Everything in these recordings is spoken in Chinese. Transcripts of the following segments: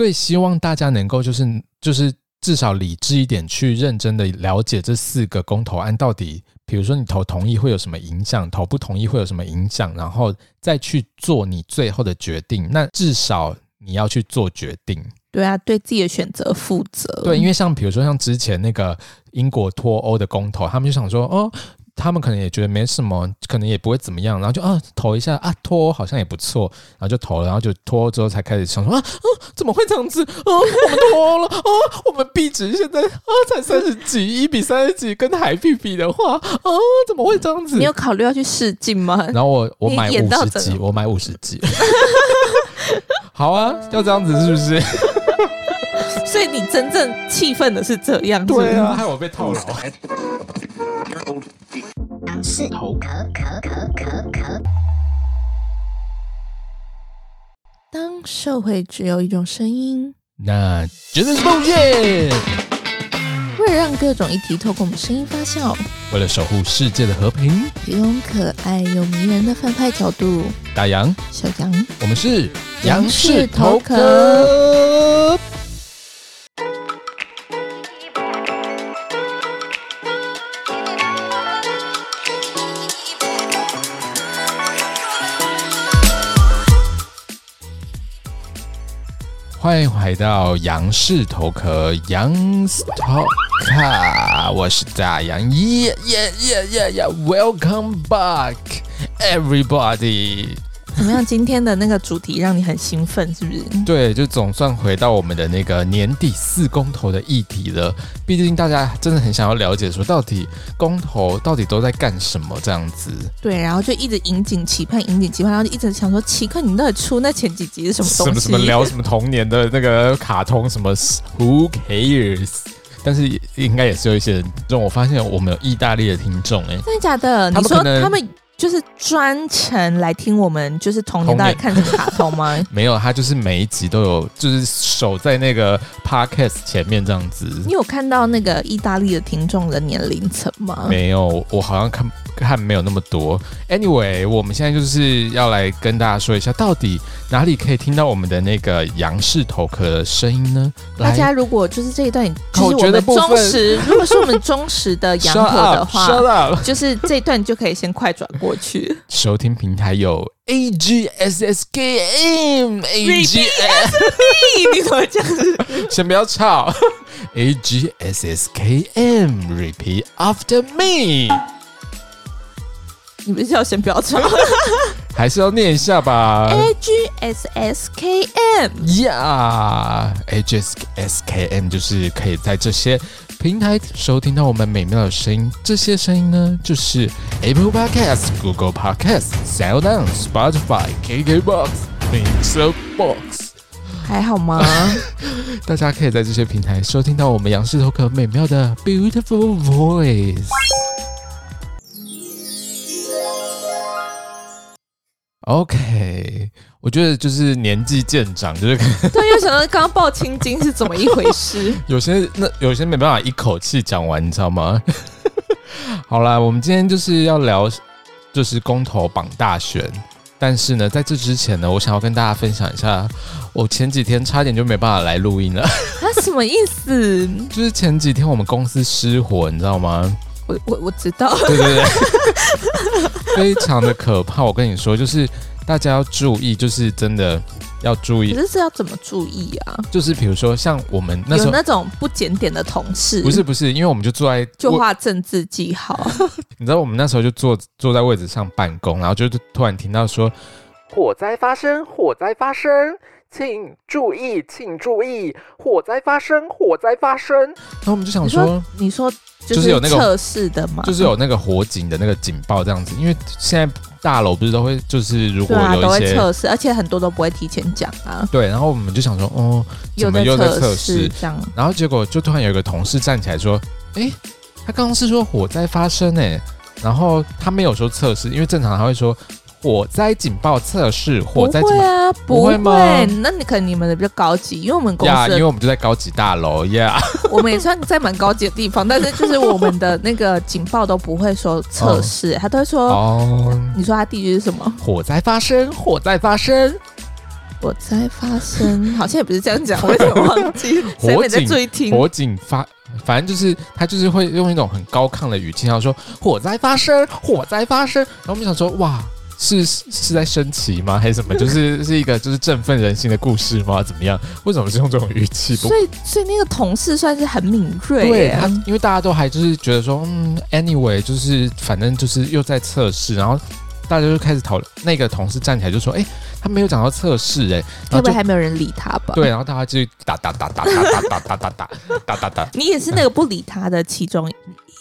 最希望大家能够就是就是至少理智一点，去认真的了解这四个公投案到底，比如说你投同意会有什么影响，投不同意会有什么影响，然后再去做你最后的决定。那至少你要去做决定。对啊，对自己的选择负责。对，因为像比如说像之前那个英国脱欧的公投，他们就想说哦。他们可能也觉得没什么，可能也不会怎么样，然后就啊投一下啊脱好像也不错，然后就投了，然后就脱之后才开始想说啊啊怎么会这样子啊 我们脱了啊我们币值现在啊才三十几一比三十几跟海币比的话啊怎么会这样子？你有考虑要去试镜吗？然后我我买五十几，我买五十几，好啊，要这样子是不是？所以你真正气愤的是这样子，对啊，害我被套牢。是头壳壳壳壳壳。当社会只有一种声音，那绝对是梦见。为了让各种议题透过我们声音发酵，为了守护世界的和平，提供可爱又迷人的反派角度。大杨，小杨，我们是杨氏头壳。欢迎回到杨氏头壳杨氏头壳我是大杨耶耶耶耶耶，Welcome back everybody。怎么样？今天的那个主题让你很兴奋，是不是？对，就总算回到我们的那个年底四公投的议题了。毕竟大家真的很想要了解，说到底公投到底都在干什么这样子。对，然后就一直引颈期盼，引颈期盼，然后就一直想说，奇克，你们到底出那前几集是什么东西？什么什么聊什么童年的那个卡通，什么 Who cares？但是应该也是有一些人，就我发现我们有意大利的听众，哎，真的假的？你说他们？就是专程来听我们，就是童年到底看什么卡通吗？没有，他就是每一集都有，就是守在那个 podcast 前面这样子。你有看到那个意大利的听众的年龄层吗？没有，我好像看看没有那么多。Anyway，我们现在就是要来跟大家说一下，到底哪里可以听到我们的那个杨氏头壳的声音呢？大家如果就是这一段，就是我们忠实，如果是我们忠实的杨头的话. 就是这一段就可以先快转过。过去收听平台有 A G S S K M A G S，你怎么这样？先不要吵，A G S S K M，Repeat after me。你们是要先不要吵，还是要念一下吧？A G S S K M，Yeah，A G S K M 就是可以在这些。平台收听到我们美妙的声音，这些声音呢，就是 Apple Podcast、Google Podcast、SoundOn、Spotify、KKBox、Mixer Box，还好吗？大家可以在这些平台收听到我们杨氏头壳美妙的 Beautiful Voice。OK。我觉得就是年纪渐长，就是对，又想到刚刚抱青筋是怎么一回事？有些那有些没办法一口气讲完，你知道吗？好啦，我们今天就是要聊就是公投榜大选，但是呢，在这之前呢，我想要跟大家分享一下，我前几天差点就没办法来录音了。他 什么意思？就是前几天我们公司失火，你知道吗？我我我知道，对对对，非常的可怕。我跟你说，就是。大家要注意，就是真的要注意。可是这要怎么注意啊？就是比如说，像我们那时候有那种不检点的同事，不是不是，因为我们就坐在就画政治记号。你知道我们那时候就坐坐在位置上办公，然后就突然听到说火灾发生，火灾发生，请注意，请注意，火灾发生，火灾发生。然后我们就想说，你说。就是有那个测试的嘛，就是有那个火警的那个警报这样子，因为现在大楼不是都会，就是如果有一些、啊、都会测试，而且很多都不会提前讲啊。对，然后我们就想说，哦，怎么又在测试这样？然后结果就突然有一个同事站起来说，哎，他刚刚是说火灾发生哎，然后他没有说测试，因为正常他会说。火灾警报测试，火灾警报不会啊，不会吗？那你可能你们的比较高级，因为我们公司，因为我们就在高级大楼呀。Yeah、我们也算在蛮高级的地方，但是就是我们的那个警报都不会说测试，他、哦、都会说哦。你说他第一句是什么？火灾发生，火灾发生。火灾发生，好像也不是这样讲，我有点忘记。火警，火警发，反正就是他就是会用一种很高亢的语气，然后说火灾发生，火灾发生。然后我们想说，哇。是是在升旗吗？还是什么？就是 是一个就是振奋人心的故事吗？怎么样？为什么是用这种语气？所以所以那个同事算是很敏锐。对他，因为大家都还就是觉得说，嗯，anyway，就是反正就是又在测试，然后大家就开始讨论。那个同事站起来就说：“哎、欸，他没有讲到测试，哎，会不会还没有人理他吧？”对，然后大家就打打打打打打打打打打打打打。你也是那个不理他的其中。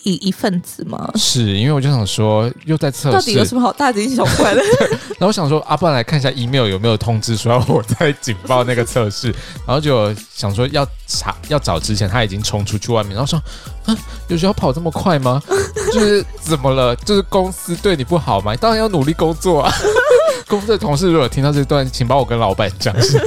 一一份子吗？是因为我就想说，又在测试，到底有什么好大惊小怪的？然后我想说，啊，不然来看一下 email 有没有通知说要我在警报那个测试。然后就想说要查要找之前，他已经冲出去外面，然后说，啊，有需要跑这么快吗？就是怎么了？就是公司对你不好吗？当然要努力工作啊。公司的同事如果听到这段，请帮我跟老板讲一下。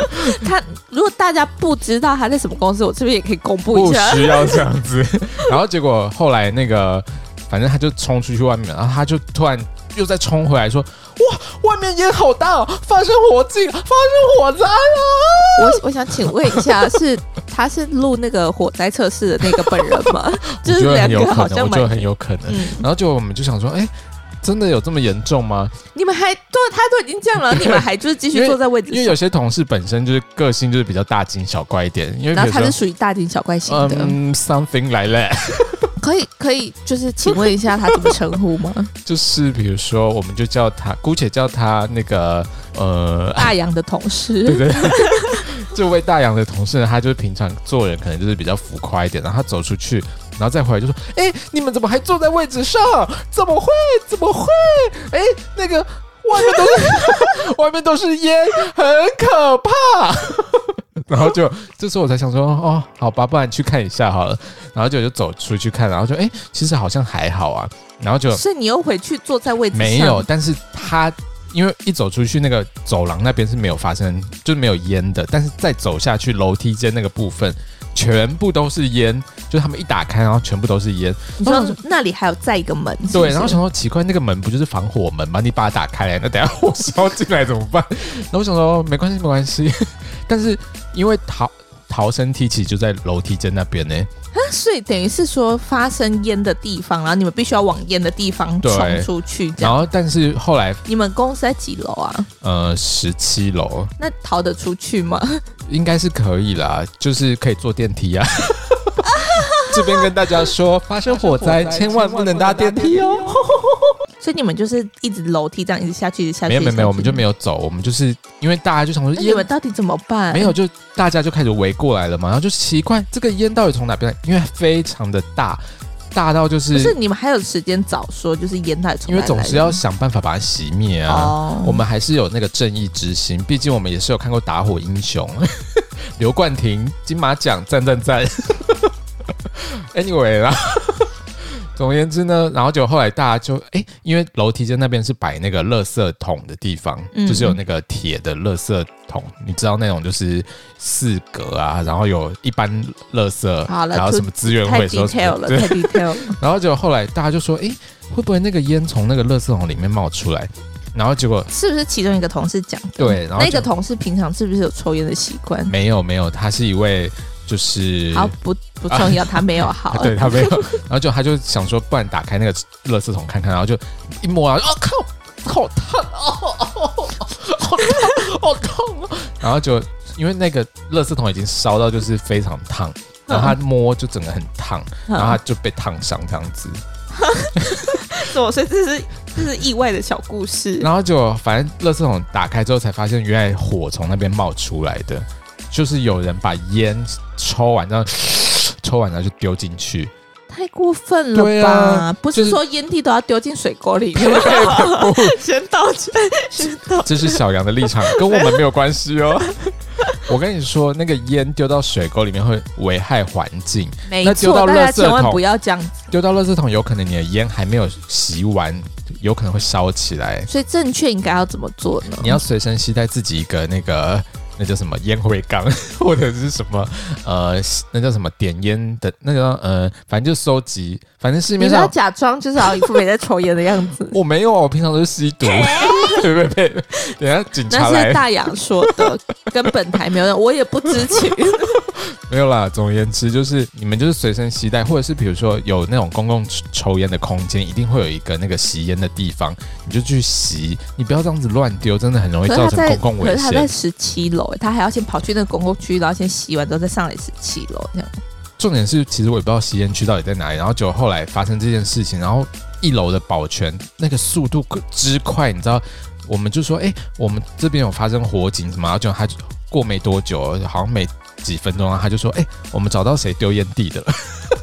他如果大家不知道他在什么公司，我这边也可以公布一下。不需要这样子。然后结果后来那个，反正他就冲出去外面，然后他就突然又再冲回来说：“哇，外面烟好大哦，发生火警，发生火灾了！”我我想请问一下，是他是录那个火灾测试的那个本人吗？就是两个好像就很有可能。嗯、然后就我们就想说，哎。真的有这么严重吗？你们还都他都已经这样了，你们还就是继续坐在位置上？因为有些同事本身就是个性就是比较大惊小怪一点，因为然后他是属于大惊小怪型的。嗯，something like that。可以可以，就是请问一下他怎么称呼吗？就是比如说，我们就叫他，姑且叫他那个呃大洋的同事，对不对？这位大洋的同事呢，他就是平常做人可能就是比较浮夸一点，然后他走出去。然后再回来就说：“哎，你们怎么还坐在位置上？怎么会？怎么会？哎，那个外面都是 外面都是烟，很可怕。”然后就这时候我才想说：“哦，好吧，不然去看一下好了。”然后就就走出去看，然后就哎，其实好像还好啊。然后就，是你又回去坐在位置上？没有，但是他因为一走出去那个走廊那边是没有发生，就是没有烟的，但是再走下去楼梯间那个部分。全部都是烟，就他们一打开，然后全部都是烟。你说那里还有再一个门是是？对，然后想说奇怪，那个门不就是防火门吗？你把它打开来，那等下火烧进来怎么办？然后我想说没关系，没关系。但是因为逃逃生梯其实就在楼梯间那边呢。啊，所以等于是说发生烟的地方，然后你们必须要往烟的地方冲出去。然后，但是后来你们公司在几楼啊？呃，十七楼。那逃得出去吗？应该是可以啦，就是可以坐电梯啊。这边跟大家说，发生火灾千万不能搭电梯哦。所以你们就是一直楼梯这样一直下去，一直下去。没有没有没有，我们就没有走，我们就是因为大家就想说，你们到底怎么办？没有，就大家就开始围过来了嘛，然后就奇怪这个烟到底从哪边来？因为非常的大，大到就是。不是你们还有时间早说，就是烟到底从哪？因为总是要想办法把它熄灭啊。哦。我们还是有那个正义之心，毕竟我们也是有看过打火英雄，刘冠廷金马奖赞赞赞。Anyway 啦。总而言之呢，然后就后来大家就哎，因为楼梯间那边是摆那个垃圾桶的地方，嗯、就是有那个铁的垃圾桶，你知道那种就是四格啊，然后有一般垃圾，然后什么资源回收，太 detail 了，太 detail。然后就后来大家就说，哎，会不会那个烟从那个垃圾桶里面冒出来？然后结果是不是其中一个同事讲？对，然后那个同事平常是不是有抽烟的习惯？没有，没有，他是一位。就是好不不重要，啊、他没有好，对他没有，然后就他就想说，不然打开那个垃圾桶看看，然后就一摸啊，哦靠，好烫哦，好烫，好烫啊！然后就因为那个垃圾桶已经烧到就是非常烫，然后他摸就整个很烫，然后他就被烫伤这样子。所以这是这是意外的小故事。然后就反正垃圾桶打开之后才发现，原来火从那边冒出来的。就是有人把烟抽完，然后抽完了就丢进去，太过分了吧？不是说烟蒂都要丢进水沟里面 吗？先道歉，先道歉。这是小杨的立场，跟我们没有关系哦。我跟你说，那个烟丢到水沟里面会危害环境，没错，大家千万不要这样子。丢到垃圾桶，有可能你的烟还没有吸完，有可能会烧起来。所以正确应该要怎么做呢？你要随身携带自己一个那个。那叫什么烟灰缸，或者是什么呃，那叫什么点烟的那个呃，反正就收集，反正市面上你要假装就是好一副没在抽烟的样子。我没有，我平常都是吸毒。对 对对，等下警察来。那是大杨说的，跟本台没有，我也不知情。没有啦，总而言之就是你们就是随身携带，或者是比如说有那种公共抽烟的空间，一定会有一个那个吸烟的地方，你就去吸，你不要这样子乱丢，真的很容易造成公共危险。可是他在十七楼，他还要先跑去那个公共区，然后先吸完之后再上来十七楼这样。重点是，其实我也不知道吸烟区到底在哪里，然后就后来发生这件事情，然后一楼的保全那个速度之快，你知道，我们就说，哎，我们这边有发生火警什么，然后就他过没多久，好像没。几分钟啊，他就说：“哎、欸，我们找到谁丢烟蒂的了？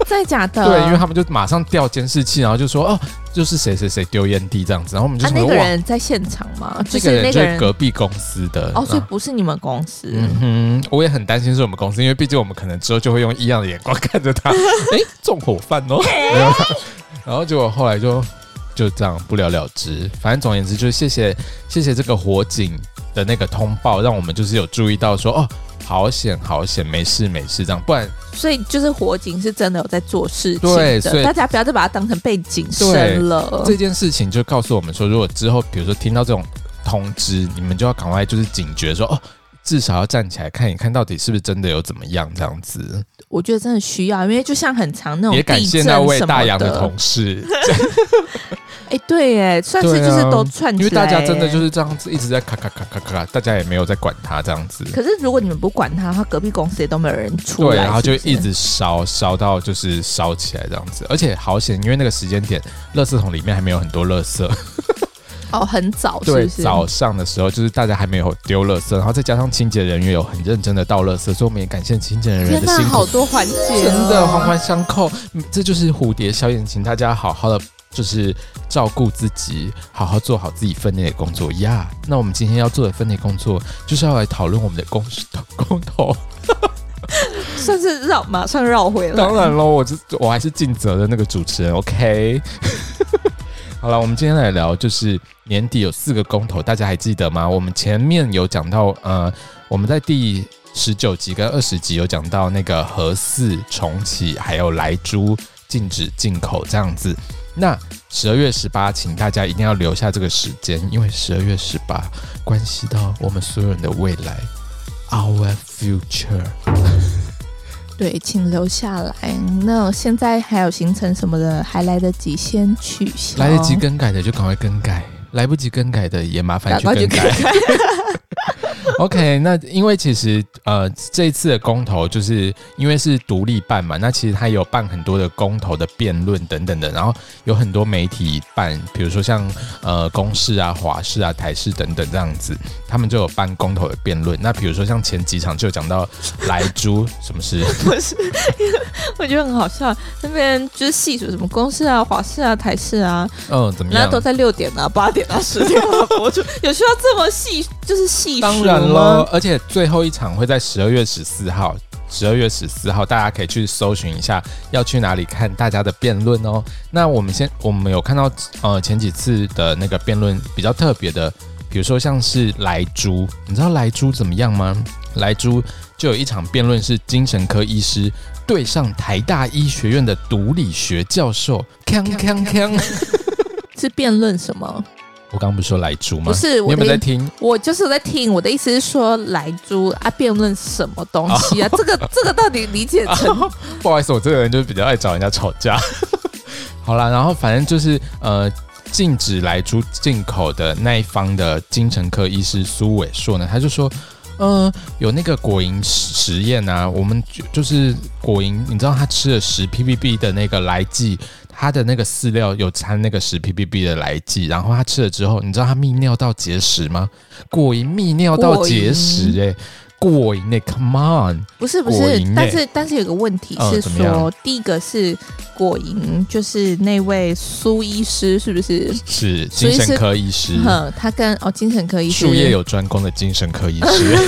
真的假的？对，因为他们就马上调监视器，然后就说：哦，就是谁谁谁丢烟蒂这样子。然后我们就说：啊、那个人在现场吗？就是那个人就是隔壁公司的哦，所以不是你们公司。嗯哼，我也很担心是我们公司，因为毕竟我们可能之后就会用异样的眼光看着他。哎、欸，纵火犯哦，然后结果后来就就这样不了了之。反正总而言之，就是谢谢谢谢这个火警的那个通报，让我们就是有注意到说哦。”好险，好险，没事，没事，这样，不然，所以就是火警是真的有在做事情的，对，所以大家不要再把它当成背景声了。这件事情就告诉我们说，如果之后比如说听到这种通知，你们就要赶快就是警觉说，哦，至少要站起来看一看到底是不是真的有怎么样这样子。我觉得真的需要，因为就像很长那种，也感谢那位大洋的同事。哎，对，哎，算是就是都串起来，因为大家真的就是这样子一直在咔咔咔咔咔，大家也没有在管他这样子。可是如果你们不管他，他隔壁公司也都没有人出来，对，然后就一直烧烧到就是烧起来这样子。而且好险，因为那个时间点，垃圾桶里面还没有很多垃圾。哦，很早是是，对，早上的时候就是大家还没有丢垃圾，然后再加上清洁人员有很认真的倒垃圾，所以我们也感谢清洁人员的辛苦。好多环节，真的环环相扣，这就是蝴蝶效应，请大家好好的。就是照顾自己，好好做好自己分内的工作呀。Yeah, 那我们今天要做的分内工作，就是要来讨论我们的公司公投，算是绕马上绕回来。当然喽，我就我还是尽责的那个主持人。OK，好了，我们今天来聊，就是年底有四个公投，大家还记得吗？我们前面有讲到，呃，我们在第十九集跟二十集有讲到那个核四重启，还有莱猪禁止进口这样子。那十二月十八，请大家一定要留下这个时间，因为十二月十八关系到我们所有人的未来，our future。对，请留下来。那现在还有行程什么的，还来得及先取消。来得及更改的就赶快更改，来不及更改的也麻烦去更改。OK，那因为其实呃这一次的公投就是因为是独立办嘛，那其实他有办很多的公投的辩论等等的，然后有很多媒体办，比如说像呃公视啊、华视啊、台视等等这样子，他们就有办公投的辩论。那比如说像前几场就有讲到莱猪什么事？不是，我觉得很好笑，那边就是细数什么公视啊、华视啊、台视啊，嗯，怎么样？那都在六点啊、八点啊、十点啊播出，有需要这么细？就是细当然了，而且最后一场会在十二月十四号。十二月十四号，大家可以去搜寻一下，要去哪里看大家的辩论哦。那我们先，我们有看到呃前几次的那个辩论比较特别的，比如说像是莱猪，你知道莱猪怎么样吗？莱猪就有一场辩论是精神科医师对上台大医学院的毒理学教授，锵锵锵，是辩论什么？我刚刚不是说莱猪吗？不是，我你有没有在听？我就是在听。我的意思是说，莱猪啊，辩论什么东西啊？哦、这个这个到底理解成、哦？不好意思，我这个人就是比较爱找人家吵架。好啦，然后反正就是呃，禁止莱猪进口的那一方的精神科医师苏伟硕呢，他就说，嗯、呃，有那个果蝇实验啊，我们就就是果蝇，你知道他吃了十 ppb 的那个来剂。他的那个饲料有掺那个十 ppb 的来剂，然后他吃了之后，你知道他泌尿道结石吗？果蝇泌尿道结石、欸，哎，果蝇那 come on，不是不是，欸、但是但是有个问题是说，嗯、第一个是果蝇，就是那位苏医师是不是？是精神科医师，嗯，他跟哦精神科医师，术业有专攻的精神科医师。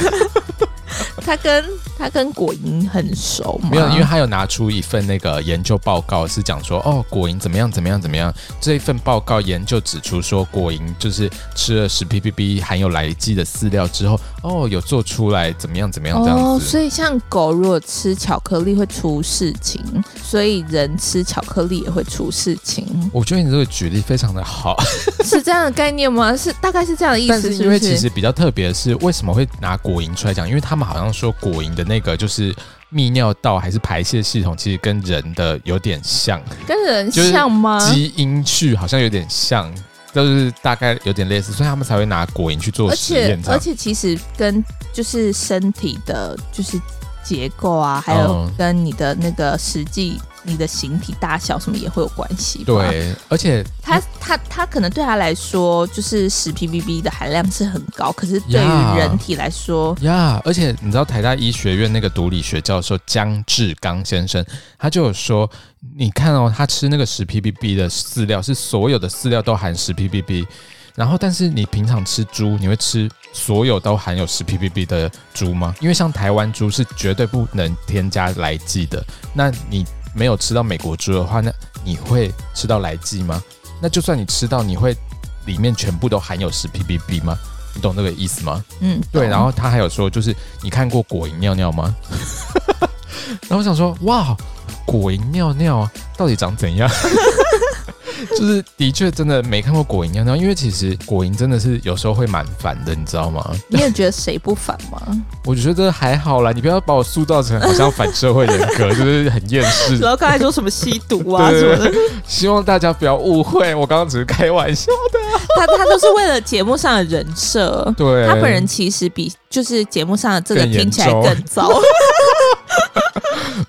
他跟他跟果蝇很熟吗？没有，因为他有拿出一份那个研究报告，是讲说哦，果蝇怎么样怎么样怎么样。这一份报告研究指出说，果蝇就是吃了十 ppb 含有来剂的饲料之后，哦，有做出来怎么样怎么样这样子。哦，所以像狗如果吃巧克力会出事情，所以人吃巧克力也会出事情。我觉得你这个举例非常的好，是这样的概念吗？是大概是这样的意思是是？但是因为其实比较特别的是，为什么会拿果蝇出来讲？因为他们好像说果蝇的那个就是泌尿道还是排泄系统，其实跟人的有点像，跟人像吗？基因序好像有点像，就是大概有点类似，所以他们才会拿果蝇去做实验。而且，而且其实跟就是身体的，就是结构啊，还有跟你的那个实际。你的形体大小什么也会有关系。对，而且他他他可能对他来说就是十 ppb 的含量是很高，可是对于人体来说呀，而且你知道台大医学院那个毒理学教授江志刚先生，他就有说，你看哦，他吃那个十 ppb 的饲料是所有的饲料都含十 ppb，然后但是你平常吃猪，你会吃所有都含有十 ppb 的猪吗？因为像台湾猪是绝对不能添加来剂的，那你。没有吃到美国猪的话，那你会吃到来记吗？那就算你吃到，你会里面全部都含有十 ppb 吗？你懂这个意思吗？嗯，对。然后他还有说，就是你看过果蝇尿尿吗？然后我想说，哇，果蝇尿尿到底长怎样？就是的确真的没看过果蝇尿尿，因为其实果蝇真的是有时候会蛮烦的，你知道吗？你也觉得谁不烦吗？我觉得还好啦，你不要把我塑造成好像反社会人格，就是很厌世。然后刚才说什么吸毒啊什么的，希望大家不要误会，我刚刚只是开玩笑的。他他都是为了节目上的人设，对，他本人其实比就是节目上的这个听起来更糟。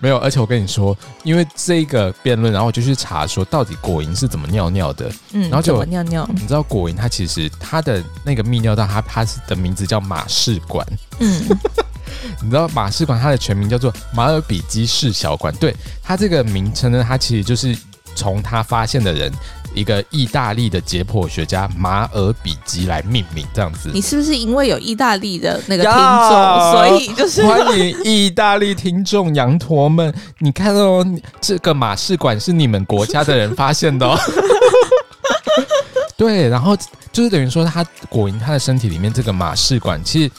没有，而且我跟你说，因为这个辩论，然后我就去查说到底果蝇是怎么尿尿的。嗯，然后就尿尿。你知道果蝇它其实它的那个泌尿道，它它的名字叫马氏管。嗯，你知道马氏管它的全名叫做马尔比基氏小管。对，它这个名称呢，它其实就是从它发现的人。一个意大利的解剖学家马尔比基来命名这样子，你是不是因为有意大利的那个听众，所以就是欢迎意大利听众羊驼们？你看哦，这个马氏管是你们国家的人发现的哦。对，然后就是等于说，他果蝇它的身体里面这个马氏管其实。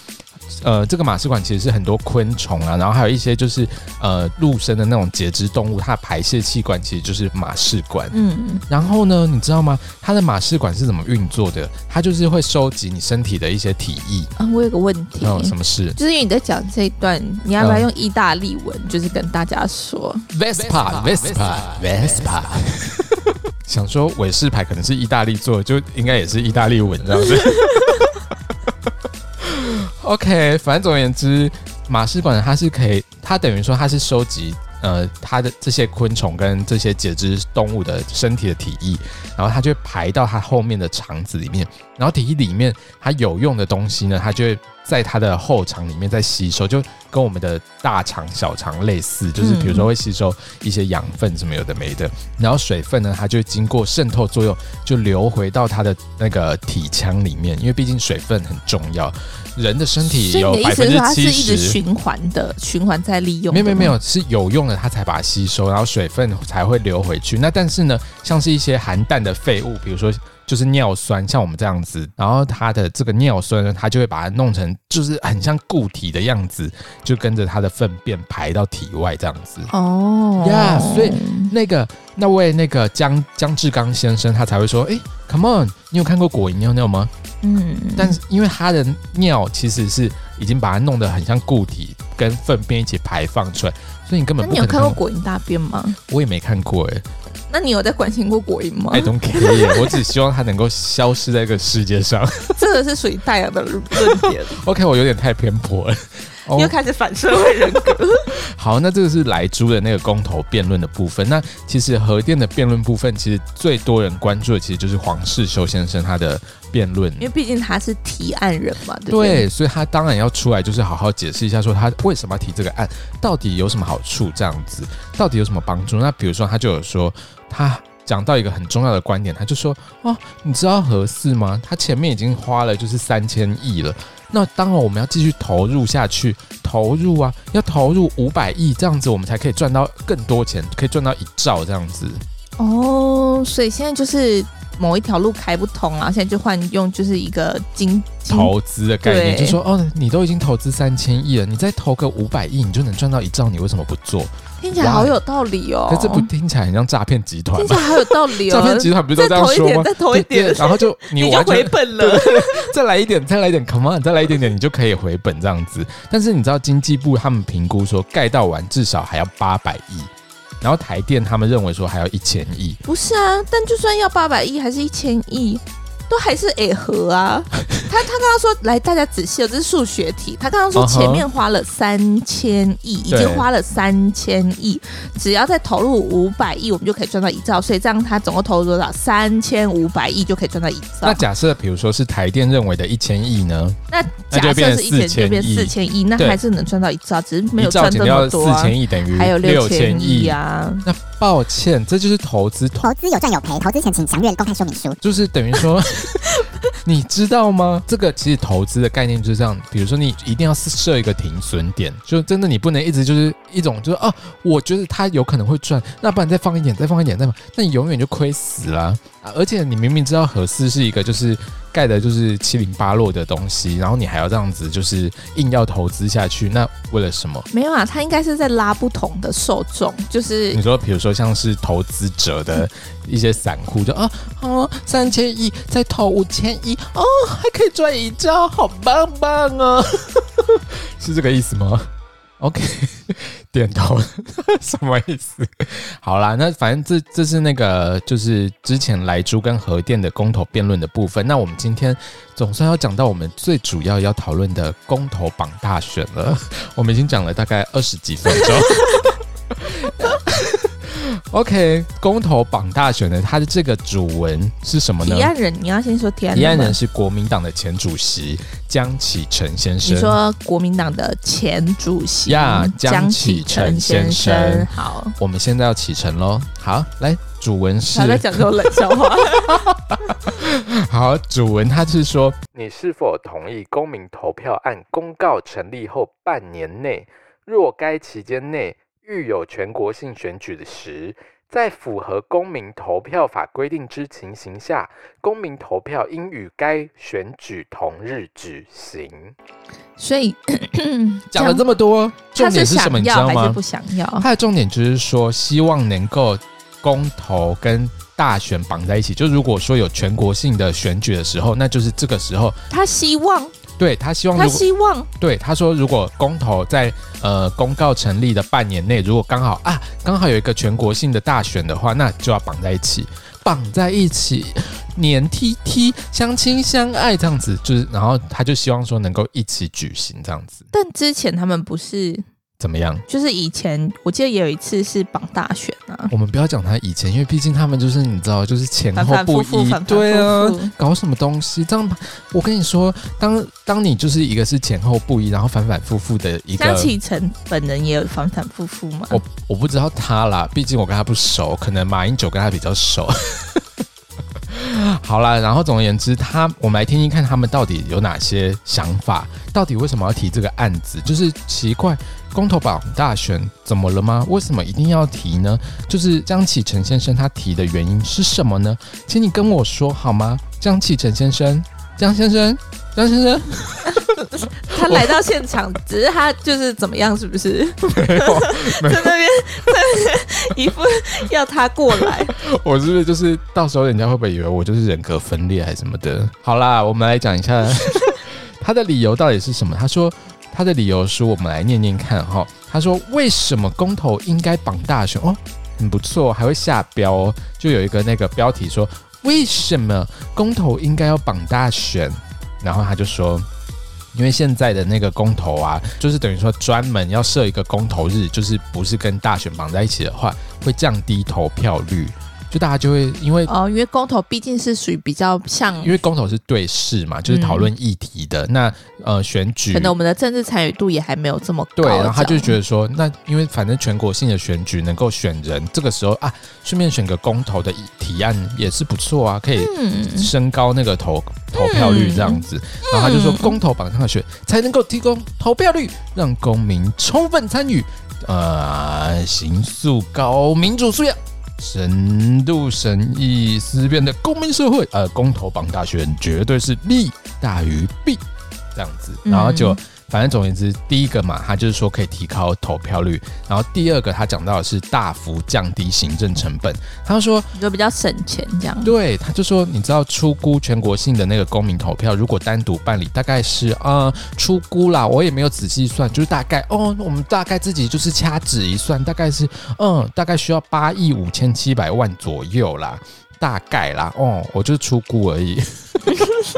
呃，这个马氏管其实是很多昆虫啊，然后还有一些就是呃陆生的那种节肢动物，它的排泄器官其实就是马氏管。嗯，然后呢，你知道吗？它的马氏管是怎么运作的？它就是会收集你身体的一些体液。啊，我有个问题。哦，什么事？就是因为你在讲这一段，你要不要用意大利文，就是跟大家说？Vespa，Vespa，Vespa。想说伟士牌可能是意大利做的，就应该也是意大利文这样子。OK，反正总而言之，马氏管它是可以，它等于说它是收集呃它的这些昆虫跟这些节肢动物的身体的体液，然后它就排到它后面的肠子里面，然后体液里面它有用的东西呢，它就会在它的后肠里面再吸收，就跟我们的大肠小肠类似，就是比如说会吸收一些养分什么有的没的，然后水分呢，它就会经过渗透作用，就流回到它的那个体腔里面，因为毕竟水分很重要。人的身体有百分之七十，是一直循环的，循环在利用。没有没有没有，是有用的，它才把它吸收，然后水分才会流回去。那但是呢，像是一些含氮的废物，比如说就是尿酸，像我们这样子，然后它的这个尿酸呢，它就会把它弄成就是很像固体的样子，就跟着它的粪便排到体外这样子。哦呀，所以那个那位那个江江志刚先生，他才会说，哎，Come on，你有看过果蝇尿尿吗？嗯，但是因为他的尿其实是已经把它弄得很像固体，跟粪便一起排放出来，所以你根本不可能。那你有看过果蝇大便吗？我也没看过哎、欸。那你有在关心过果蝇吗？I don't care，我只希望它能够消失在这个世界上。这个是属于大洋的论点。OK，我有点太偏颇了。又开始反社会人格。好，那这个是莱猪的那个公投辩论的部分。那其实核电的辩论部分，其实最多人关注的其实就是黄世修先生他的辩论，因为毕竟他是提案人嘛，对不对？对，所以他当然要出来，就是好好解释一下，说他为什么要提这个案，到底有什么好处，这样子，到底有什么帮助？那比如说，他就有说，他讲到一个很重要的观点，他就说：“哦，你知道合适吗？他前面已经花了就是三千亿了。那当然我们要继续投入下去，投入啊，要投入五百亿，这样子我们才可以赚到更多钱，可以赚到一兆这样子。哦，所以现在就是。”某一条路开不通啊，现在就换用就是一个金，金投资的概念，就说哦，你都已经投资三千亿了，你再投个五百亿，你就能赚到一兆，你为什么不做？听起来好有道理哦。可这不听起来很像诈骗集团？听起来好有道理哦。诈骗集团不是都这样说吗？再投一点，然后就你，你就回本了。再来一点，再来一点，Come on，再来一点点，你就可以回本这样子。但是你知道经济部他们评估说，盖到完至少还要八百亿。然后台电他们认为说还要一千亿，不是啊？但就算要八百亿还是一千亿，都还是诶和啊。他他刚刚说，来大家仔细哦，这是数学题。他刚刚说前面花了三千亿，已经花了三千亿，只要再投入五百亿，我们就可以赚到一兆。所以这样他总共投入多少？三千五百亿就可以赚到一兆。那假设比如说是台电认为的一千亿呢？那假设是一千就变四千亿，那还是能赚到一兆，只是没有赚这么多。四千亿等于还有六千亿啊。那抱歉，这就是投资，投资有赚有赔，投资前请详阅公开说明书。就是等于说。你知道吗？这个其实投资的概念就是这样。比如说，你一定要设一个停损点，就真的你不能一直就是一种就是啊，我觉得它有可能会赚，那不然再放一点，再放一点，再放，那你永远就亏死了啊。而且你明明知道合适是一个就是盖的就是七零八落的东西，然后你还要这样子就是硬要投资下去，那为了什么？没有啊，他应该是在拉不同的受众，就是你说，比如说像是投资者的一些散户，就啊啊三千亿再投五千亿哦，还可以赚一兆，好棒棒啊，是这个意思吗？OK，点头，什么意思？好啦，那反正这这是那个就是之前莱猪跟核电的公投辩论的部分。那我们今天总算要讲到我们最主要要讨论的公投榜大选了。我们已经讲了大概二十几分钟。OK，公投榜大选的，它的这个主文是什么呢？提案人，你要先说提案人。提案人是国民党的前主席江启臣先生。你说国民党的前主席呀，江启臣先生。好，我们现在要启程喽。好，来，主文是。他在讲这种冷笑话。好，主文他是说，你是否同意公民投票案公告成立后半年内，若该期间内。遇有全国性选举的时，在符合公民投票法规定之情形下，公民投票应与该选举同日举行。所以 讲了这么多，重点是什么？你知道吗？不想要。他的重点就是说，希望能够公投跟大选绑在一起。就如果说有全国性的选举的时候，那就是这个时候。他希望。对，他希望，他希望，对，他说，如果公投在呃公告成立的半年内，如果刚好啊，刚好有一个全国性的大选的话，那就要绑在一起，绑在一起，黏 T T，相亲相爱这样子，就是，然后他就希望说能够一起举行这样子。但之前他们不是。怎么样？就是以前我记得也有一次是绑大选啊。我们不要讲他以前，因为毕竟他们就是你知道，就是前后不一。反反复复对啊，搞什么东西？这样，我跟你说，当当你就是一个是前后不一，然后反反复复的一个。张启臣本人也有反反复复吗？我我不知道他啦，毕竟我跟他不熟，可能马英九跟他比较熟。好啦，然后总而言之，他我们来听听看他们到底有哪些想法，到底为什么要提这个案子？就是奇怪。公投绑大选怎么了吗？为什么一定要提呢？就是江启臣先生他提的原因是什么呢？请你跟我说好吗？江启臣先生，江先生，江先生，他来到现场，只是他就是怎么样，是不是？没有，没有在那边，在那边一副要他过来。我是不是就是到时候人家会不会以为我就是人格分裂还是什么的？好啦，我们来讲一下 他的理由到底是什么。他说。他的理由是我们来念念看哈。他说：“为什么公投应该绑大选？哦，很不错，还会下标哦。就有一个那个标题说：为什么公投应该要绑大选？然后他就说，因为现在的那个公投啊，就是等于说专门要设一个公投日，就是不是跟大选绑在一起的话，会降低投票率。就大家就会因为哦，因为公投毕竟是属于比较像，因为公投是对事嘛，就是讨论议题的。嗯、那呃，选举可能我们的政治参与度也还没有这么高。对，然后他就觉得说，那因为反正全国性的选举能够选人，这个时候啊，顺便选个公投的提案也是不错啊，可以升高那个投、嗯、投票率这样子。然后他就说，公投榜上的选才能够提供投票率，让公民充分参与，呃，行塑高民主素养。深度神意思辨的公民社会，呃，公投榜大选绝对是利大于弊，这样子，然后就。反正总而言之，第一个嘛，他就是说可以提高投票率，然后第二个他讲到的是大幅降低行政成本。他说就比较省钱这样。对，他就说你知道出估全国性的那个公民投票，如果单独办理，大概是呃出估啦，我也没有仔细算，就是大概哦，我们大概自己就是掐指一算，大概是嗯，大概需要八亿五千七百万左右啦，大概啦，哦，我就是初估而已。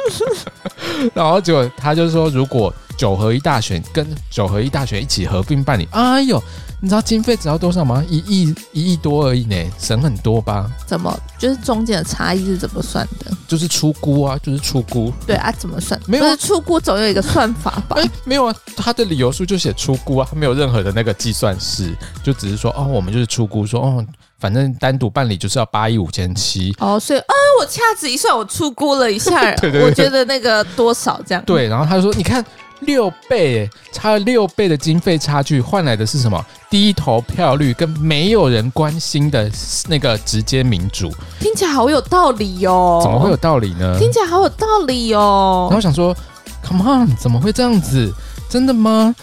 然后结果他就说如果。九合一大选跟九合一大选一起合并办理，哎呦，你知道经费只要多少吗？一亿一亿多而已呢，省很多吧？怎么？就是中间的差异是怎么算的？就是出估啊，就是出估。对啊，怎么算？没有，出估总有一个算法吧？哎，没有啊，他的理由书就写出估啊，他没有任何的那个计算式，就只是说哦，我们就是出估，说哦，反正单独办理就是要八亿五千七。哦，所以啊，我掐指一算，我出估了一下，对对对，我觉得那个多少这样？对，然后他就说，你看。六倍，差了六倍的经费差距，换来的是什么？低投票率跟没有人关心的那个直接民主，听起来好有道理哟、哦。怎么会有道理呢？听起来好有道理哦。然后我想说，Come on，怎么会这样子？真的吗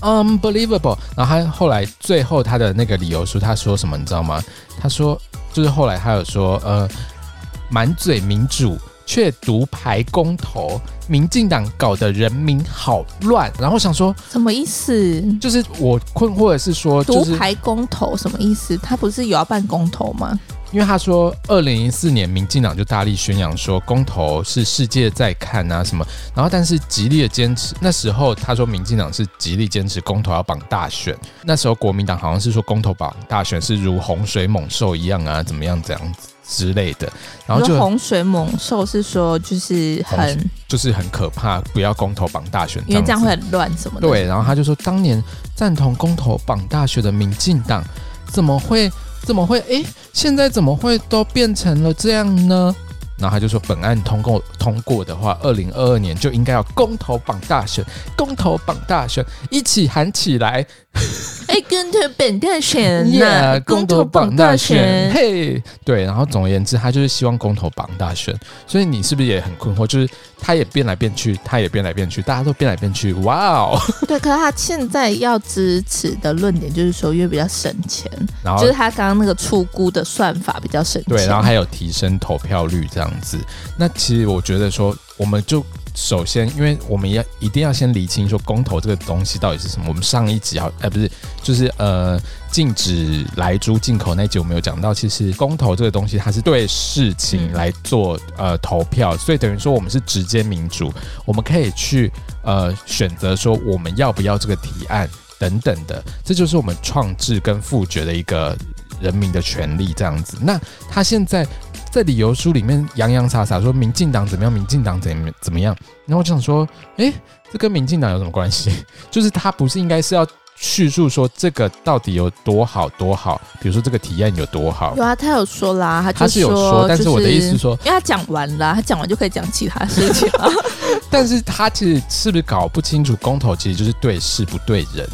？Unbelievable。然后他后来最后他的那个理由书，他说什么？你知道吗？他说就是后来他有说，呃，满嘴民主。却独排公投，民进党搞得人民好乱。然后想说，什么意思？就是我困惑的是说，独排公投什么意思？他不是有要办公投吗？因为他说，二零零四年民进党就大力宣扬说，公投是世界在看啊什么。然后但是极力的坚持，那时候他说民进党是极力坚持公投要绑大选。那时候国民党好像是说公投绑大选是如洪水猛兽一样啊，怎么样怎样子。之类的，然后就洪水猛兽是说就是很就是很可怕，不要公投绑大选，因为这样会很乱什么的。对，然后他就说，当年赞同公投绑大选的民进党怎么会怎么会哎，现在怎么会都变成了这样呢？然后他就说，本案通过通过的话，二零二二年就应该要公投绑大选，公投绑大选，一起喊起来。哎，公投本大选呐，公投榜大选，嘿，对，然后总而言之，他就是希望公投榜大选，所以你是不是也很困惑？就是他也变来变去，他也变来变去，大家都变来变去，哇哦！对，可是他现在要支持的论点就是说，因为比较省钱，然后就是他刚刚那个出估的算法比较省钱，对，然后还有提升投票率这样子。那其实我觉得说，我们就。首先，因为我们要一定要先理清说公投这个东西到底是什么。我们上一集啊，哎，不是，就是呃，禁止来猪进口那集，我们有讲到，其实公投这个东西它是对事情来做呃投票，所以等于说我们是直接民主，我们可以去呃选择说我们要不要这个提案等等的，这就是我们创制跟复决的一个人民的权利这样子。那他现在。在理由书里面洋洋洒洒说民进党怎么样，民进党怎么怎么样，然后我就想说，诶，这跟民进党有什么关系？就是他不是应该是要叙述说这个到底有多好多好？比如说这个体验有多好？有啊，他有说啦，他他是有说，但是我的意思是说，因为他讲完了，他讲完就可以讲其他事情了。但是他其实是不是搞不清楚公投其实就是对事不对人？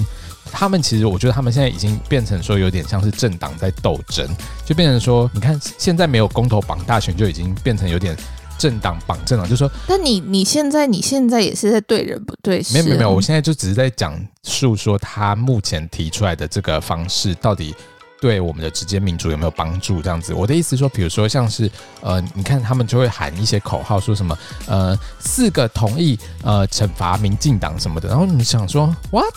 他们其实，我觉得他们现在已经变成说有点像是政党在斗争，就变成说，你看现在没有公投绑大选，就已经变成有点政党绑政党，就说，但你你现在你现在也是在对人不对事？没有没有没有，我现在就只是在讲述说他目前提出来的这个方式到底对我们的直接民主有没有帮助？这样子，我的意思说，比如说像是呃，你看他们就会喊一些口号，说什么呃四个同意呃惩罚民进党什么的，然后你想说 what？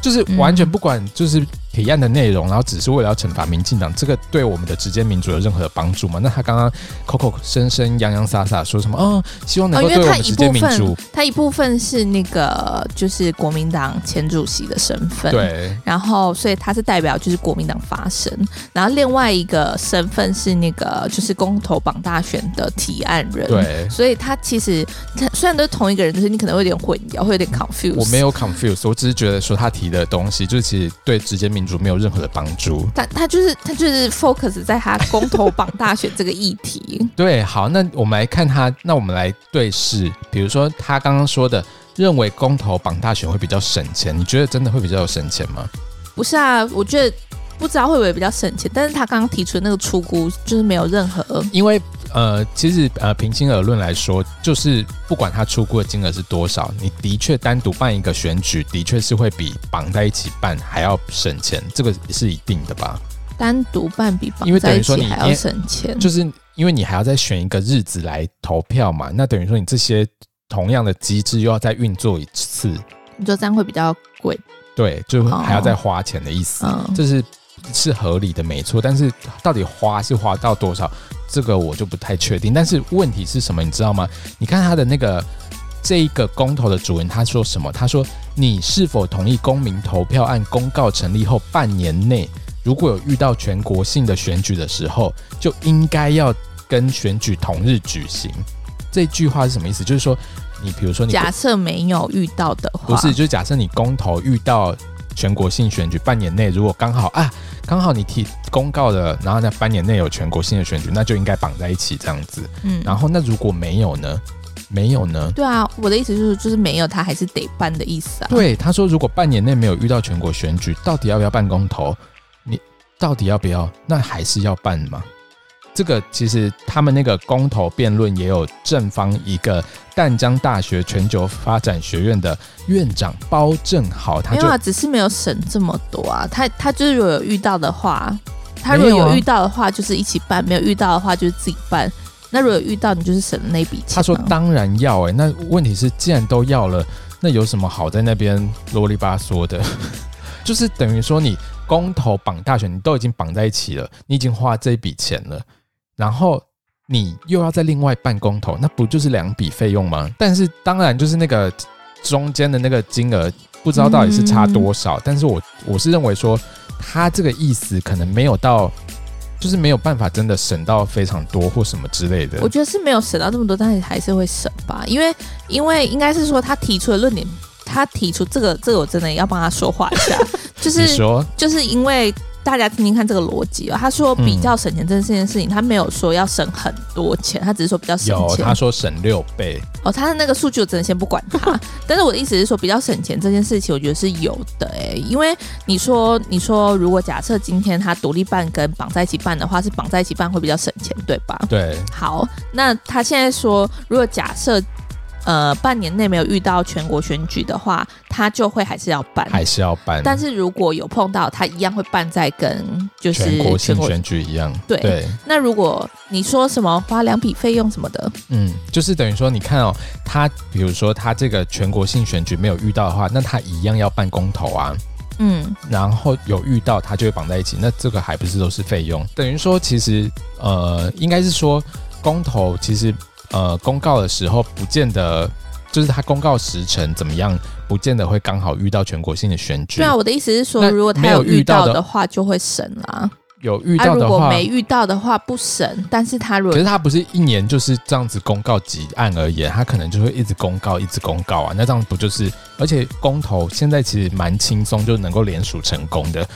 就是完全不管，就是提案的内容，然后只是为了要惩罚民进党，这个对我们的直接民主有任何的帮助吗？那他刚刚口口声声洋洋洒洒说什么？哦，希望能够对我们直接民主。他一部分是那个就是国民党前主席的身份，对，然后所以他是代表就是国民党发声，然后另外一个身份是那个就是公投榜大选的提案人，对，所以他其实他虽然都是同一个人，就是你可能会有点混淆，会有点 confuse。我没有 confuse，我只是觉得说他提的东西就是其实对直接民。民主没有任何的帮助，他他就是他就是 focus 在他公投榜大选这个议题。对，好，那我们来看他，那我们来对视，比如说他刚刚说的，认为公投榜大选会比较省钱，你觉得真的会比较有省钱吗？不是啊，我觉得不知道会不会比较省钱，但是他刚刚提出的那个出估就是没有任何，因为。呃，其实呃，平心而论来说，就是不管他出过的金额是多少，你的确单独办一个选举，的确是会比绑在一起办还要省钱，这个是一定的吧？单独办比绑在一起还要省钱，就是因为你还要再选一个日子来投票嘛，那等于说你这些同样的机制又要再运作一次，你说这样会比较贵？对，就还要再花钱的意思，哦、这是是合理的，没错。但是到底花是花到多少？这个我就不太确定，但是问题是什么，你知道吗？你看他的那个这一个公投的主人，他说什么？他说：“你是否同意公民投票案公告成立后半年内，如果有遇到全国性的选举的时候，就应该要跟选举同日举行？”这句话是什么意思？就是说，你比如说你假设没有遇到的话，不是，就是假设你公投遇到全国性选举半年内，如果刚好啊。刚好你提公告的，然后在半年内有全国性的选举，那就应该绑在一起这样子。嗯，然后那如果没有呢？没有呢？对啊，我的意思就是就是没有，他还是得办的意思啊。对，他说如果半年内没有遇到全国选举，到底要不要办公投？你到底要不要？那还是要办吗？这个其实他们那个公投辩论也有正方一个淡江大学全球发展学院的院长包正豪，他就没有啊，只是没有省这么多啊。他他就是如果有遇到的话，他如果有遇到的话就是一起办，没有遇到的话就是自己办。那如果有遇到，你就是省了那笔钱。他说当然要哎、欸，那问题是既然都要了，那有什么好在那边啰里吧嗦的？就是等于说你公投绑大选，你都已经绑在一起了，你已经花这一笔钱了。然后你又要在另外办公投，那不就是两笔费用吗？但是当然就是那个中间的那个金额不知道到底是差多少。嗯、但是我我是认为说他这个意思可能没有到，就是没有办法真的省到非常多或什么之类的。我觉得是没有省到这么多，但是还是会省吧，因为因为应该是说他提出的论点，他提出这个这个我真的要帮他说话一下，就是说就是因为。大家听听看这个逻辑哦。他说比较省钱这件事情，嗯、他没有说要省很多钱，他只是说比较省钱。有，他说省六倍。哦，他的那个数据我真的先不管他。但是我的意思是说，比较省钱这件事情，我觉得是有的哎、欸。因为你说，你说如果假设今天他独立办跟绑在一起办的话，是绑在一起办会比较省钱，对吧？对。好，那他现在说，如果假设。呃，半年内没有遇到全国选举的话，他就会还是要办，还是要办。但是如果有碰到，他一样会办在跟就是全国性选举一样。对。对那如果你说什么花两笔费用什么的，嗯，就是等于说，你看哦，他比如说他这个全国性选举没有遇到的话，那他一样要办公投啊。嗯。然后有遇到，他就会绑在一起，那这个还不是都是费用？等于说，其实呃，应该是说公投其实。呃，公告的时候不见得，就是他公告时辰怎么样，不见得会刚好遇到全国性的选举。对啊，我的意思是说，如果他有遇到的话，就会审啦。有遇到的话，如果没遇到的话不审。但是他如果可是他不是一年就是这样子公告几案而已，他可能就会一直公告，一直公告啊。那这样不就是？而且公投现在其实蛮轻松，就能够连署成功的。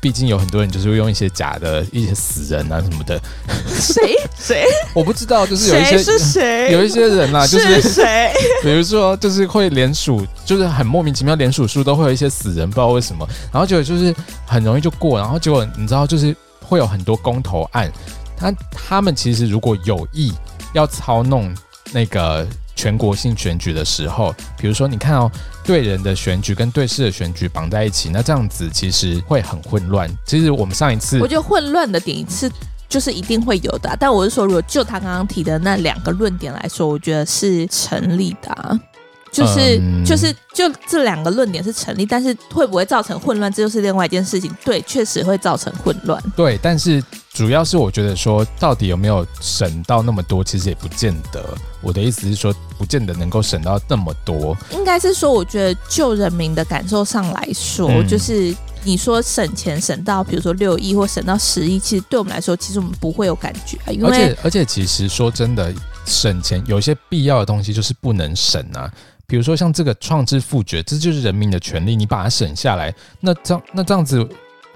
毕竟有很多人就是会用一些假的一些死人啊什么的。谁 谁？我不知道，就是有一些是谁？有一些人啊，就是谁？比如说，就是会连署，就是很莫名其妙连署书都会有一些死人，不知道为什么。然后结果就是很容易就过，然后结果你知道，就是会有很多公投案，他他们其实如果有意要操弄那个。全国性选举的时候，比如说你看哦，对人的选举跟对事的选举绑在一起，那这样子其实会很混乱。其实我们上一次，我觉得混乱的点是就是一定会有的，但我是说，如果就他刚刚提的那两个论点来说，我觉得是成立的。就是、嗯、就是就这两个论点是成立，但是会不会造成混乱，这就是另外一件事情。对，确实会造成混乱。对，但是主要是我觉得说，到底有没有省到那么多，其实也不见得。我的意思是说，不见得能够省到那么多。应该是说，我觉得就人民的感受上来说，嗯、就是你说省钱省到，比如说六亿或省到十亿，其实对我们来说，其实我们不会有感觉。因为而且而且，其实说真的，省钱有些必要的东西就是不能省啊。比如说像这个创制复决，这就是人民的权利，你把它省下来，那这样那这样子，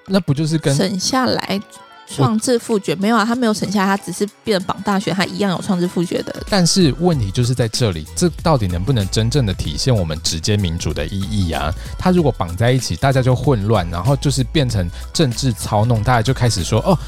那不就是跟省下来创制复决没有啊？他没有省下来，他只是变成绑大选，他一样有创制复决的。但是问题就是在这里，这到底能不能真正的体现我们直接民主的意义啊？他如果绑在一起，大家就混乱，然后就是变成政治操弄，大家就开始说哦。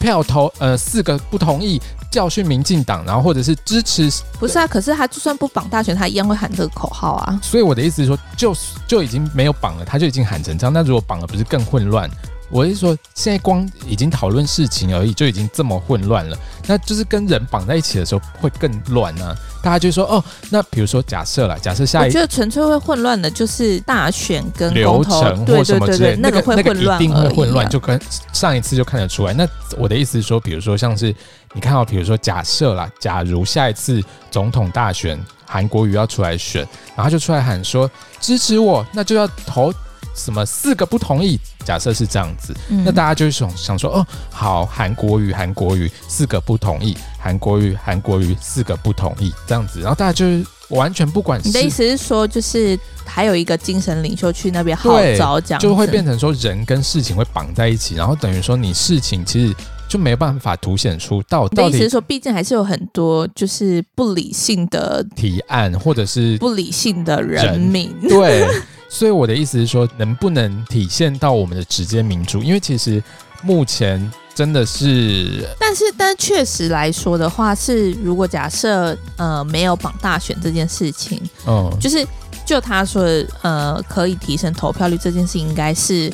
票投呃四个不同意教训民进党，然后或者是支持，不是啊？可是他就算不绑大选，他一样会喊这个口号啊。所以我的意思是说，就就已经没有绑了，他就已经喊成这样。那如果绑了，不是更混乱？我是说，现在光已经讨论事情而已，就已经这么混乱了。那就是跟人绑在一起的时候会更乱呢、啊。大家就说哦，那比如说假设啦，假设下一，我觉得纯粹会混乱的，就是大选跟流程或什么之类，那个会混乱、那个、一定会混乱，就跟上一次就看得出来。那我的意思是说，比如说像是你看到，比如说假设啦，假如下一次总统大选，韩国瑜要出来选，然后就出来喊说支持我，那就要投。什么四个不同意？假设是这样子，嗯、那大家就是想想说，哦，好，韩国瑜，韩国瑜四个不同意，韩国瑜，韩国瑜四个不同意，这样子，然后大家就是完全不管。你的意思是说，就是还有一个精神领袖去那边号召，这样就会变成说人跟事情会绑在一起，然后等于说你事情其实就没办法凸显出到底。你的意思是说，毕竟还是有很多就是不理性的提案，或者是不理性的人民，对。所以我的意思是说，能不能体现到我们的直接民主？因为其实目前真的是，但是但确实来说的话，是如果假设呃没有绑大选这件事情，嗯，就是就他说呃可以提升投票率这件事情，应该是。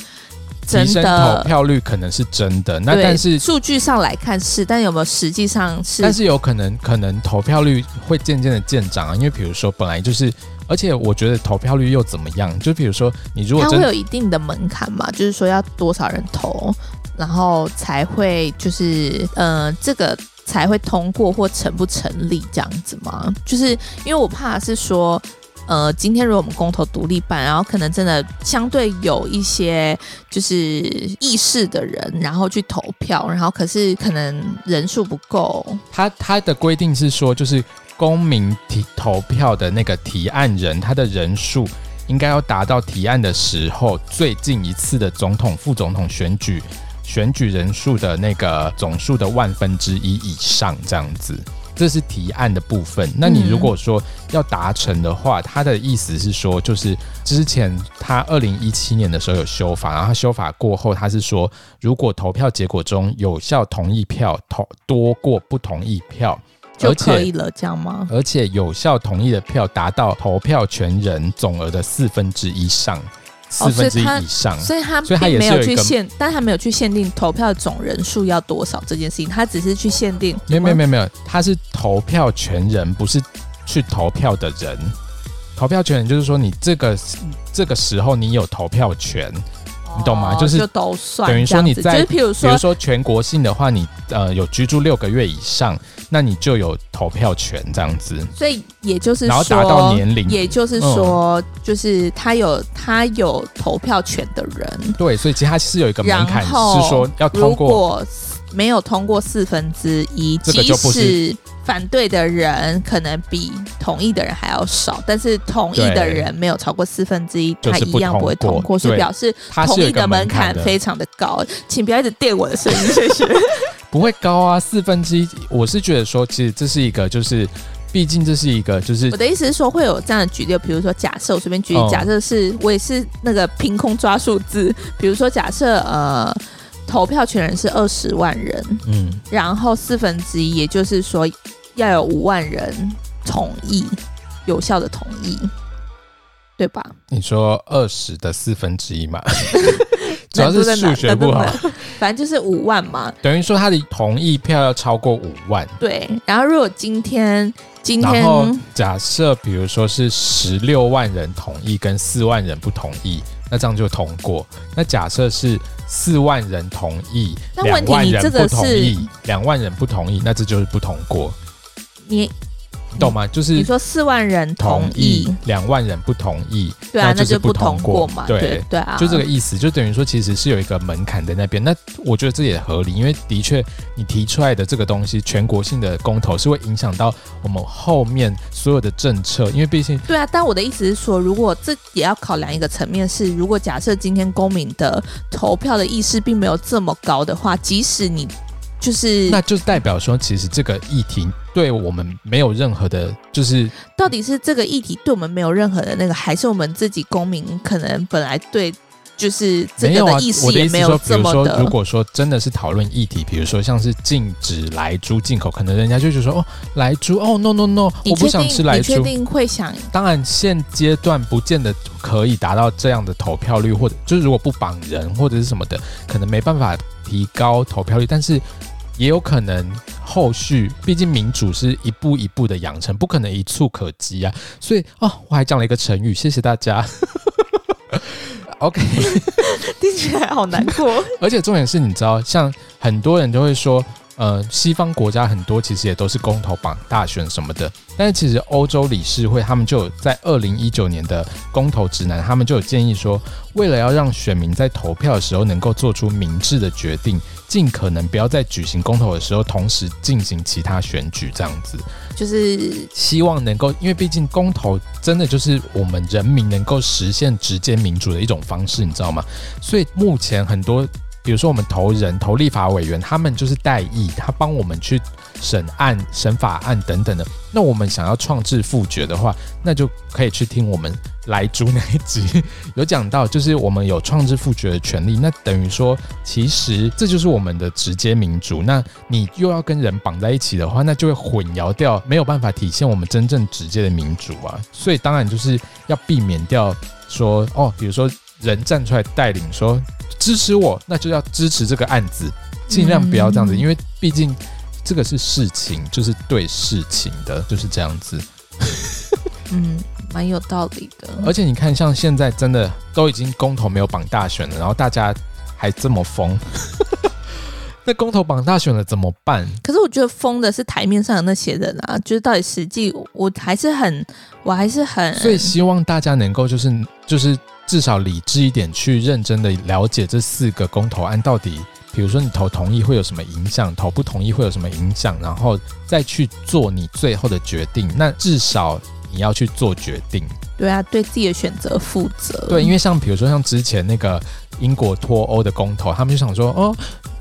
提升投票率可能是真的，那但是数据上来看是，但有没有实际上是？但是有可能可能投票率会渐渐的见涨啊，因为比如说本来就是。而且我觉得投票率又怎么样？就比如说，你如果它会有一定的门槛嘛，就是说要多少人投，然后才会就是呃这个才会通过或成不成立这样子吗？就是因为我怕是说，呃，今天如果我们公投独立办，然后可能真的相对有一些就是意识的人，然后去投票，然后可是可能人数不够。他他的规定是说，就是。公民提投票的那个提案人，他的人数应该要达到提案的时候最近一次的总统、副总统选举选举人数的那个总数的万分之一以上，这样子，这是提案的部分。那你如果说要达成的话，他的意思是说，就是之前他二零一七年的时候有修法，然后他修法过后，他是说，如果投票结果中有效同意票投多过不同意票。就可以了，这样吗？而且有效同意的票达到投票权人总额的四分之一上，四分之一以上，所以他所以他没有去限，但他没有去限定投票总人数要多少这件事情，他只是去限定。没有没有没有没有，他是投票权人，不是去投票的人。投票权人就是说，你这个这个时候你有投票权。你懂吗？就是就都算，等于说你在，就是譬如说，比如说全国性的话，你呃有居住六个月以上，那你就有投票权这样子。所以也就是说，然后达到年龄，也就是说，就是他有他有投票权的人。对，所以其实他是有一个门槛，是说要通过。没有通过四分之一，即使反对的人可能比同意的人还要少，但是同意的人没有超过四分之一，他一样不会通过，所以表示同意的门槛非常的高。请不要一直电我的声音，谢谢。不会高啊，四分之一，我是觉得说，其实这是一个，就是毕竟这是一个，就是我的意思是说，会有这样的举例，比如说假设我随便举例，假设是我也是那个凭空抓数字，比如说假设呃。投票权人是二十万人，嗯，然后四分之一，也就是说要有五万人同意，有效的同意，对吧？你说二十的四分之一嘛？主要是数学不好，反正就是五万嘛。等于说他的同意票要超过五万。对，然后如果今天今天，然后假设比如说是十六万人同意跟四万人不同意，那这样就通过。那假设是四万人同意，两万人不同意，两万人不同意，那这就是不通过。你。懂吗？就是你说四万人同意，两万人不同意，对啊，那就不通过嘛。对对，对啊，就这个意思，就等于说其实是有一个门槛在那边。那我觉得这也合理，因为的确你提出来的这个东西，全国性的公投是会影响到我们后面所有的政策，因为毕竟对啊。但我的意思是说，如果这也要考量一个层面是，如果假设今天公民的投票的意识并没有这么高的话，即使你。就是，那就代表说，其实这个议题对我们没有任何的，就是到底是这个议题对我们没有任何的那个，还是我们自己公民可能本来对就是这个的意识也没有这么的。比如说，如果说真的是讨论议题，比如说像是禁止莱猪进口，可能人家就觉得说，哦，莱猪，哦，no no no，我不想吃莱猪。你确定会想？当然，现阶段不见得可以达到这样的投票率，或者就是如果不绑人或者是什么的，可能没办法。提高投票率，但是也有可能后续，毕竟民主是一步一步的养成，不可能一蹴可及啊。所以哦，我还讲了一个成语，谢谢大家。OK，听起来好难过。而且重点是，你知道，像很多人都会说。呃，西方国家很多其实也都是公投绑大选什么的，但是其实欧洲理事会他们就有在二零一九年的公投指南，他们就有建议说，为了要让选民在投票的时候能够做出明智的决定，尽可能不要在举行公投的时候同时进行其他选举，这样子，就是希望能够，因为毕竟公投真的就是我们人民能够实现直接民主的一种方式，你知道吗？所以目前很多。比如说，我们投人、投立法委员，他们就是代议，他帮我们去审案、审法案等等的。那我们想要创制复决的话，那就可以去听我们来主那一集，有讲到，就是我们有创制复决的权利。那等于说，其实这就是我们的直接民主。那你又要跟人绑在一起的话，那就会混淆掉，没有办法体现我们真正直接的民主啊。所以当然就是要避免掉说哦，比如说人站出来带领说。支持我，那就要支持这个案子，尽量不要这样子，嗯、因为毕竟这个是事情，就是对事情的，就是这样子。嗯，蛮有道理的。而且你看，像现在真的都已经公投没有绑大选了，然后大家还这么疯，那公投榜大选了怎么办？可是我觉得疯的是台面上的那些人啊，就是到底实际，我还是很，我还是很，所以希望大家能够就是就是。至少理智一点，去认真的了解这四个公投案到底，比如说你投同意会有什么影响，投不同意会有什么影响，然后再去做你最后的决定。那至少你要去做决定。对啊，对自己的选择负责。对，因为像比如说像之前那个英国脱欧的公投，他们就想说，哦。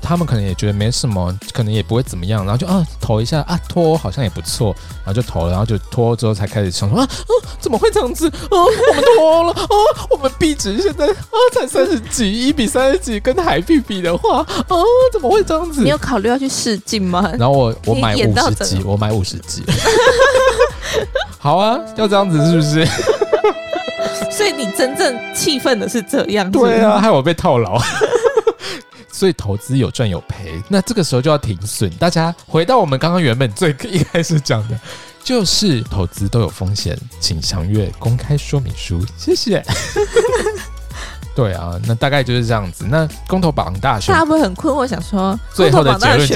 他们可能也觉得没什么，可能也不会怎么样，然后就啊投一下啊脱欧好像也不错，然后就投了，然后就脱欧之后才开始想说啊啊怎么会这样子啊我们脱欧了啊我们币值现在啊才三十几一比三十几跟台币比的话啊怎么会这样子？你有考虑要去试镜吗？然后我我买五十几，我买五十几，好啊，要这样子是不是？所以你真正气愤的是这样子，对啊，害我被套牢。所以投资有赚有赔，那这个时候就要停损。大家回到我们刚刚原本最一开始讲的，就是投资都有风险，请详阅公开说明书。谢谢。对啊，那大概就是这样子。那公投榜大选，大家不会很困惑，想说最后的结论就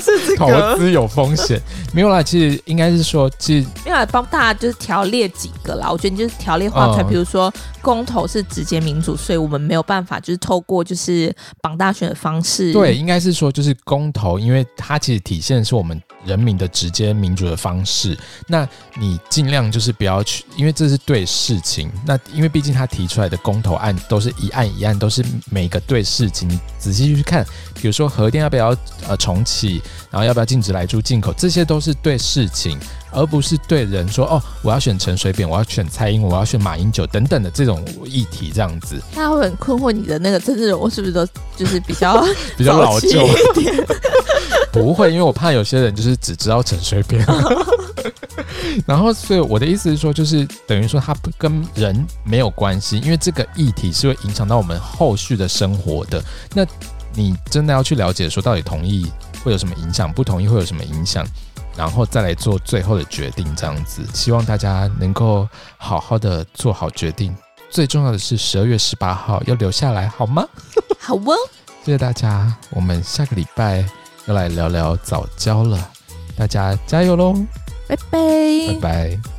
是 投资有风险。没有啦，其实应该是说，其实没有帮大家就是条列几个啦。我觉得你就是条列化出来，比如说公投是直接民主，所以我们没有办法就是透过就是绑大选的方式。对，应该是说就是公投，因为它其实体现的是我们。人民的直接民主的方式，那你尽量就是不要去，因为这是对事情。那因为毕竟他提出来的公投案都是一案一案，都是每个对事情。你仔细去看，比如说核电要不要呃重启，然后要不要禁止来猪进口，这些都是对事情，而不是对人说哦，我要选陈水扁，我要选蔡英文，我要选马英九等等的这种议题这样子。他会很困惑，你的那个政治人物是不是都就是比较 比较老旧一点？不会，因为我怕有些人就是只知道陈水扁，然后所以我的意思是说，就是等于说他跟人没有关系，因为这个议题是会影响到我们后续的生活的。那你真的要去了解说到底同意会有什么影响，不同意会有什么影响，然后再来做最后的决定。这样子，希望大家能够好好的做好决定。最重要的是十二月十八号要留下来，好吗？好哦，谢谢大家，我们下个礼拜要来聊聊早教了，大家加油喽！拜拜，拜拜。